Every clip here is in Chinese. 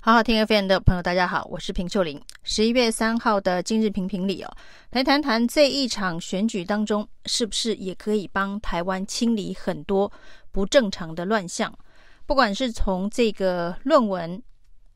好好听 FM 的朋友，大家好，我是平秀玲。十一月三号的今日评评理哦，来谈谈这一场选举当中，是不是也可以帮台湾清理很多不正常的乱象？不管是从这个论文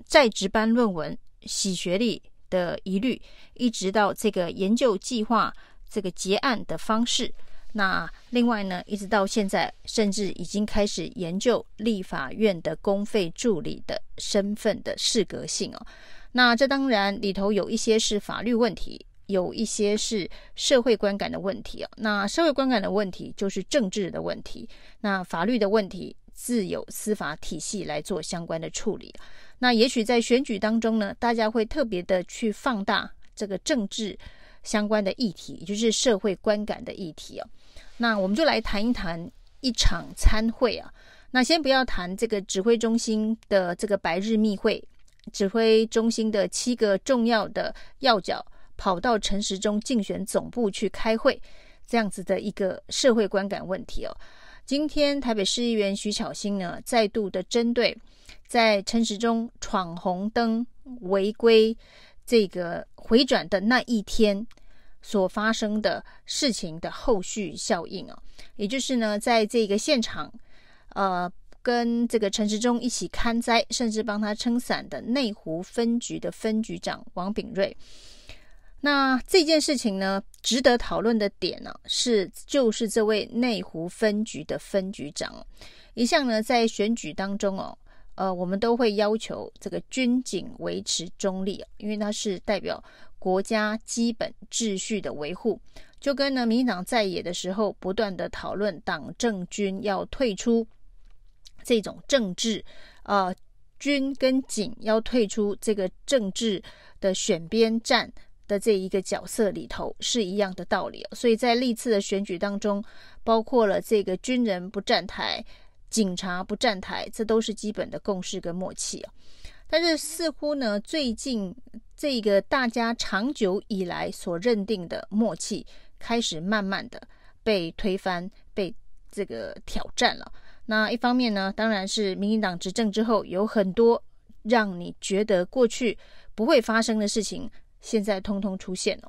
在职班论文洗学历的疑虑，一直到这个研究计划这个结案的方式。那另外呢，一直到现在，甚至已经开始研究立法院的公费助理的身份的适格性哦。那这当然里头有一些是法律问题，有一些是社会观感的问题哦。那社会观感的问题就是政治的问题，那法律的问题自有司法体系来做相关的处理。那也许在选举当中呢，大家会特别的去放大这个政治相关的议题，也就是社会观感的议题哦。那我们就来谈一谈一场参会啊。那先不要谈这个指挥中心的这个白日密会，指挥中心的七个重要的要角跑到陈时中竞选总部去开会，这样子的一个社会观感问题哦。今天台北市议员徐巧芯呢，再度的针对在陈时中闯红灯违规这个回转的那一天。所发生的事情的后续效应啊，也就是呢，在这个现场，呃，跟这个陈时中一起看灾，甚至帮他撑伞的内湖分局的分局长王炳瑞。那这件事情呢，值得讨论的点呢，是就是这位内湖分局的分局长，一向呢在选举当中哦，呃，我们都会要求这个军警维持中立，因为它是代表。国家基本秩序的维护，就跟呢民进党在野的时候不断的讨论党政军要退出这种政治，呃，军跟警要退出这个政治的选边站的这一个角色里头是一样的道理。所以在历次的选举当中，包括了这个军人不站台，警察不站台，这都是基本的共识跟默契啊。但是似乎呢，最近。这个大家长久以来所认定的默契，开始慢慢的被推翻、被这个挑战了。那一方面呢，当然是民进党执政之后，有很多让你觉得过去不会发生的事情，现在通通出现了。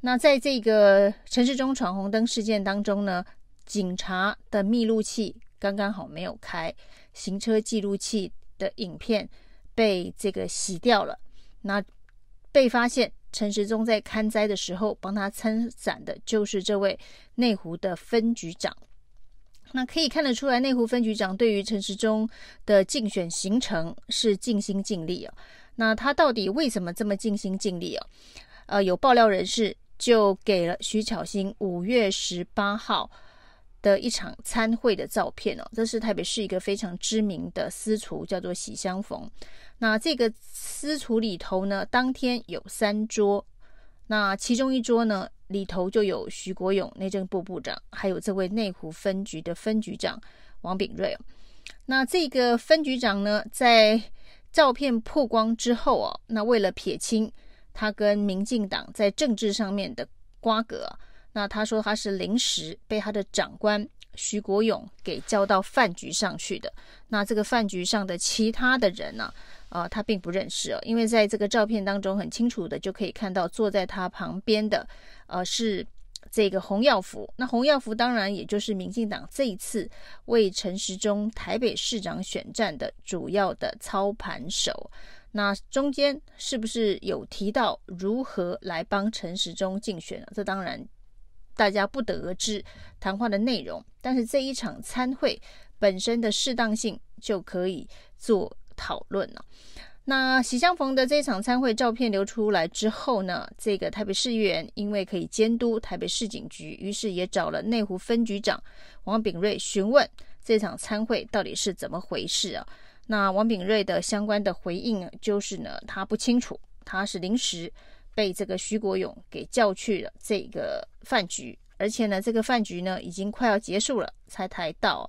那在这个城市中闯红灯事件当中呢，警察的密录器刚刚好没有开，行车记录器的影片被这个洗掉了。那被发现陈时中在勘灾的时候帮他撑伞的，就是这位内湖的分局长。那可以看得出来，内湖分局长对于陈时中的竞选行程是尽心尽力啊。那他到底为什么这么尽心尽力啊？呃，有爆料人士就给了徐巧芯五月十八号的一场参会的照片哦。这是台北市一个非常知名的私厨，叫做喜相逢。那这个私厨里头呢，当天有三桌，那其中一桌呢里头就有徐国勇内政部部长，还有这位内湖分局的分局长王炳瑞。那这个分局长呢，在照片曝光之后哦，那为了撇清他跟民进党在政治上面的瓜葛，那他说他是临时被他的长官。徐国勇给叫到饭局上去的，那这个饭局上的其他的人呢？啊，呃，他并不认识哦，因为在这个照片当中很清楚的就可以看到坐在他旁边的，呃，是这个洪耀福。那洪耀福当然也就是民进党这一次为陈时中台北市长选战的主要的操盘手。那中间是不是有提到如何来帮陈时中竞选呢？这当然。大家不得而知谈话的内容，但是这一场参会本身的适当性就可以做讨论了。那喜相逢的这一场参会照片流出来之后呢，这个台北市议员因为可以监督台北市警局，于是也找了内湖分局长王炳瑞询问这场参会到底是怎么回事啊？那王炳瑞的相关的回应就是呢，他不清楚，他是临时。被这个徐国勇给叫去了这个饭局，而且呢，这个饭局呢已经快要结束了才才到。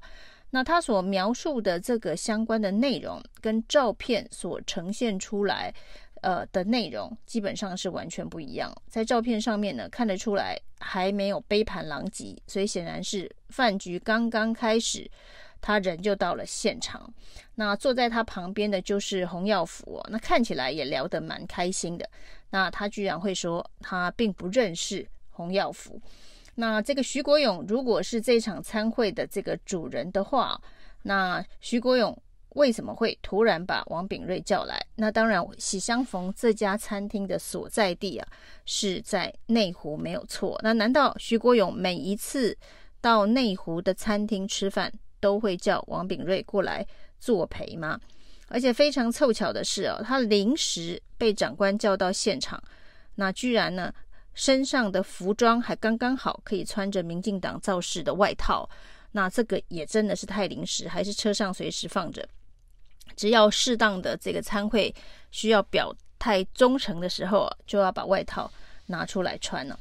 那他所描述的这个相关的内容，跟照片所呈现出来呃的内容，基本上是完全不一样。在照片上面呢，看得出来还没有杯盘狼藉，所以显然是饭局刚刚开始，他人就到了现场。那坐在他旁边的就是洪耀福哦，那看起来也聊得蛮开心的。那他居然会说他并不认识洪耀福。那这个徐国勇如果是这场餐会的这个主人的话，那徐国勇为什么会突然把王炳瑞叫来？那当然，喜相逢这家餐厅的所在地啊是在内湖，没有错。那难道徐国勇每一次到内湖的餐厅吃饭都会叫王炳瑞过来作陪吗？而且非常凑巧的是哦，他临时被长官叫到现场，那居然呢，身上的服装还刚刚好可以穿着民进党造势的外套，那这个也真的是太临时，还是车上随时放着，只要适当的这个餐会需要表态忠诚的时候，就要把外套拿出来穿了。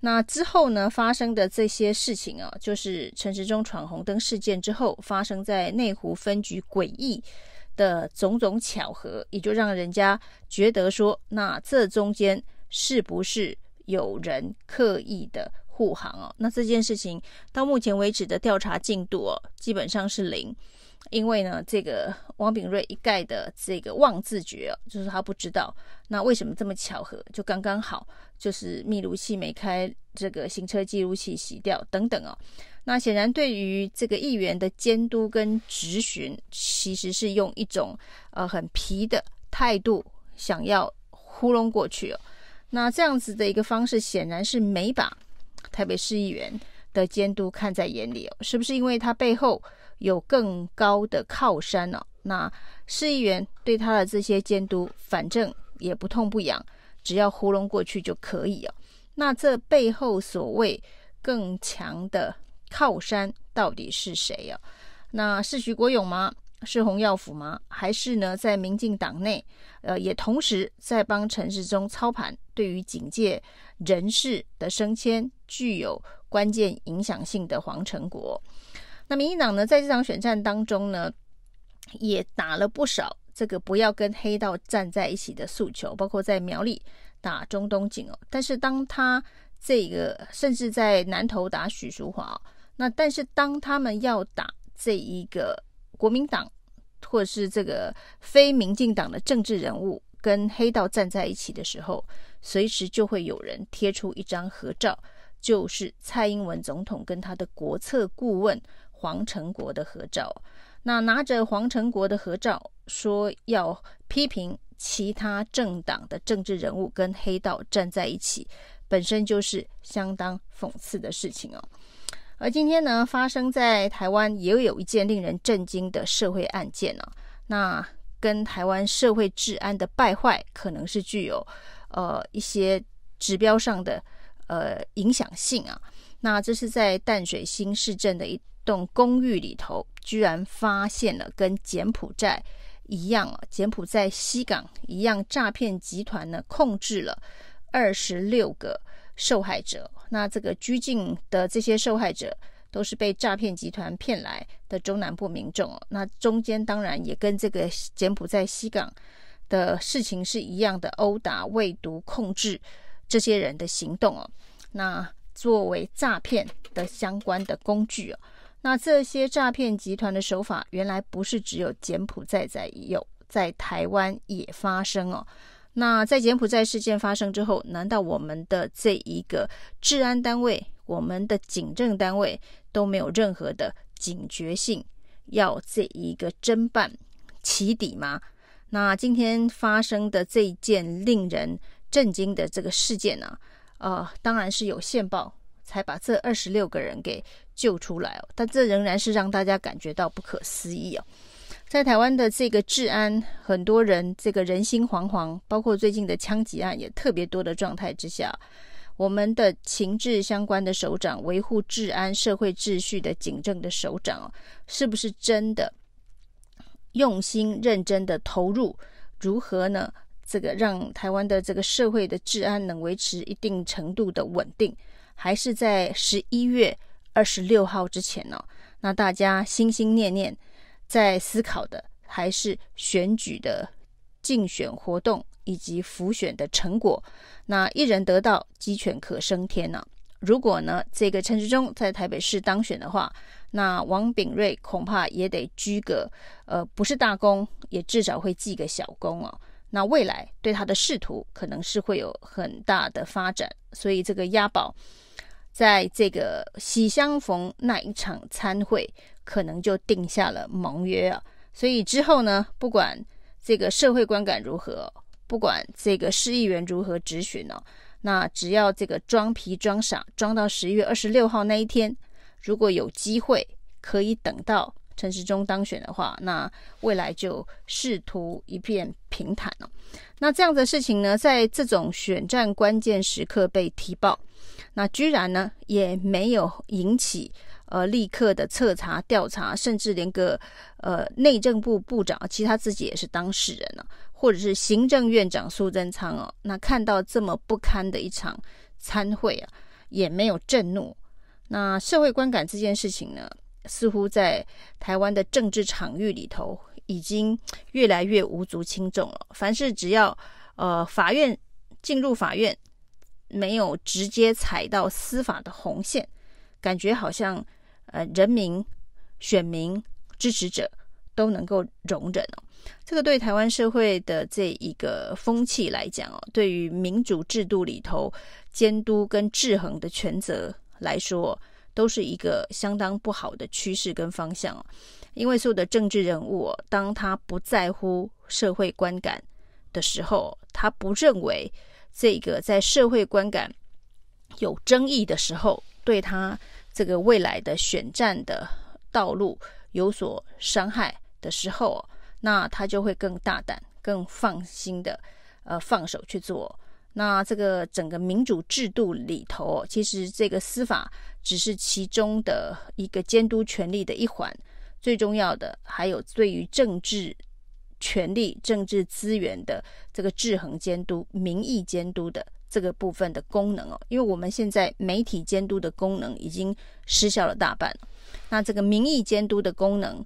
那之后呢，发生的这些事情啊，就是陈时中闯红灯事件之后，发生在内湖分局诡异的种种巧合，也就让人家觉得说，那这中间是不是有人刻意的护航哦？那这件事情到目前为止的调查进度哦，基本上是零。因为呢，这个王炳瑞一概的这个妄自觉哦，就是他不知道。那为什么这么巧合？就刚刚好，就是密录器没开，这个行车记录器洗掉等等哦。那显然对于这个议员的监督跟质询，其实是用一种呃很皮的态度，想要糊弄过去哦。那这样子的一个方式，显然是没把台北市议员的监督看在眼里哦。是不是因为他背后有更高的靠山呢、哦？那市议员对他的这些监督，反正也不痛不痒，只要糊弄过去就可以哦。那这背后所谓更强的靠山到底是谁啊？那是徐国勇吗？是洪耀福吗？还是呢，在民进党内，呃，也同时在帮陈时中操盘，对于警界人士的升迁具有关键影响性的黄成国？那民进党呢，在这场选战当中呢，也打了不少这个不要跟黑道站在一起的诉求，包括在苗栗打钟东锦哦。但是当他这个甚至在南投打许淑华，那但是当他们要打这一个国民党或者是这个非民进党的政治人物跟黑道站在一起的时候，随时就会有人贴出一张合照，就是蔡英文总统跟他的国策顾问。黄成国的合照，那拿着黄成国的合照说要批评其他政党的政治人物跟黑道站在一起，本身就是相当讽刺的事情哦。而今天呢，发生在台湾也有一件令人震惊的社会案件呢、那跟台湾社会治安的败坏可能是具有呃一些指标上的呃影响性啊。那这是在淡水新市镇的一栋公寓里头，居然发现了跟柬埔寨一样啊，柬埔寨西港一样，诈骗集团呢控制了二十六个受害者。那这个拘禁的这些受害者，都是被诈骗集团骗来的中南部民众。那中间当然也跟这个柬埔寨西港的事情是一样的，殴打、喂毒、控制这些人的行动哦。那作为诈骗的相关的工具哦。那这些诈骗集团的手法，原来不是只有柬埔寨在有，在台湾也发生哦。那在柬埔寨事件发生之后，难道我们的这一个治安单位、我们的警政单位都没有任何的警觉性，要这一个侦办起底吗？那今天发生的这一件令人震惊的这个事件呢、呃，当然是有线报。才把这二十六个人给救出来哦，但这仍然是让大家感觉到不可思议哦。在台湾的这个治安，很多人这个人心惶惶，包括最近的枪击案也特别多的状态之下，我们的情治相关的首长，维护治安、社会秩序的警政的首长哦，是不是真的用心认真的投入？如何呢？这个让台湾的这个社会的治安能维持一定程度的稳定？还是在十一月二十六号之前呢、那大家心心念念在思考的，还是选举的竞选活动以及浮选的成果。那一人得道，鸡犬可升天呢、如果呢，这个陈时中在台北市当选的话，那王炳瑞恐怕也得居个呃，不是大功，也至少会记个小功哦。那未来对他的仕途可能是会有很大的发展，所以这个押宝在这个喜相逢那一场参会，可能就定下了盟约啊。所以之后呢，不管这个社会观感如何，不管这个市议员如何质询哦，那只要这个装皮装傻，装到十一月二十六号那一天，如果有机会可以等到陈时中当选的话，那未来就仕途一片平坦了。那这样的事情呢，在这种选战关键时刻被提报，那居然呢也没有引起呃立刻的彻查调查，甚至连个呃内政部部长，其实他自己也是当事人啊，或者是行政院长苏贞昌哦，那看到这么不堪的一场参会啊，也没有震怒。那社会观感这件事情呢，似乎在台湾的政治场域里头，已经越来越无足轻重了。凡是只要呃法院进入法院，没有直接踩到司法的红线，感觉好像呃人民、选民、支持者都能够容忍哦。这个对台湾社会的这一个风气来讲哦，对于民主制度里头监督跟制衡的权责来说，都是一个相当不好的趋势跟方向。因为所有的政治人物，当他不在乎社会观感的时候，他不认为这个在社会观感有争议的时候，对他这个未来的选战的道路有所伤害的时候，那他就会更大胆、更放心的呃放手去做。那这个整个民主制度里头，其实这个司法只是其中的一个监督权力的一环，最重要的还有对于政治权力、政治资源的这个制衡监督、民意监督的这个部分的功能哦。因为我们现在媒体监督的功能已经失效了大半，那这个民意监督的功能，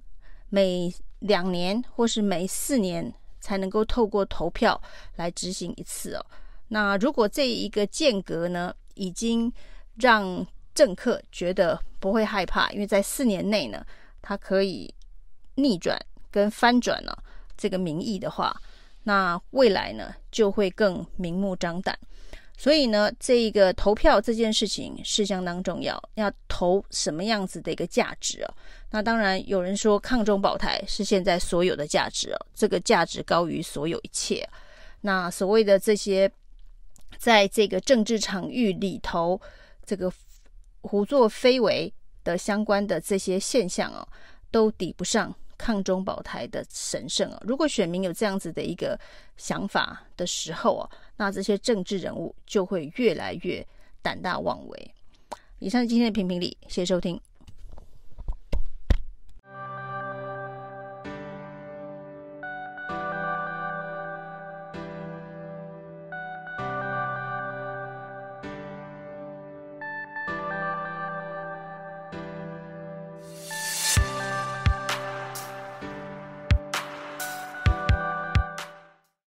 每两年或是每四年才能够透过投票来执行一次哦。那如果这一个间隔呢，已经让政客觉得不会害怕，因为在四年内呢，他可以逆转跟翻转了这个民意的话，那未来呢就会更明目张胆。所以呢，这一个投票这件事情是相当重要，要投什么样子的一个价值哦？那当然有人说抗中保台是现在所有的价值哦，这个价值高于所有一切。那所谓的这些。在这个政治场域里头，这个胡作非为的相关的这些现象哦，都抵不上抗中保台的神圣哦。如果选民有这样子的一个想法的时候哦，那这些政治人物就会越来越胆大妄为。以上是今天的评评理，谢谢收听。